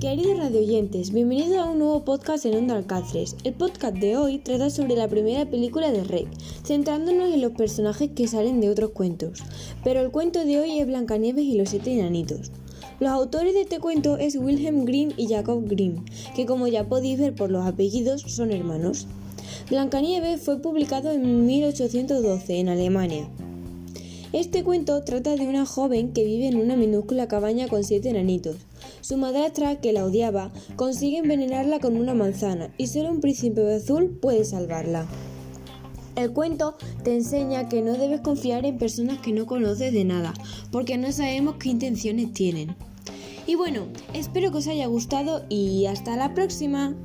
Queridos radioyentes, bienvenidos a un nuevo podcast en Onda Alcáceres. El podcast de hoy trata sobre la primera película de Rey, centrándonos en los personajes que salen de otros cuentos. Pero el cuento de hoy es Blancanieves y los siete enanitos. Los autores de este cuento es Wilhelm Grimm y Jacob Grimm, que como ya podéis ver por los apellidos son hermanos. Blancanieves fue publicado en 1812 en Alemania. Este cuento trata de una joven que vive en una minúscula cabaña con siete enanitos. Su madrastra, que la odiaba, consigue envenenarla con una manzana y solo un príncipe azul puede salvarla. El cuento te enseña que no debes confiar en personas que no conoces de nada, porque no sabemos qué intenciones tienen. Y bueno, espero que os haya gustado y hasta la próxima.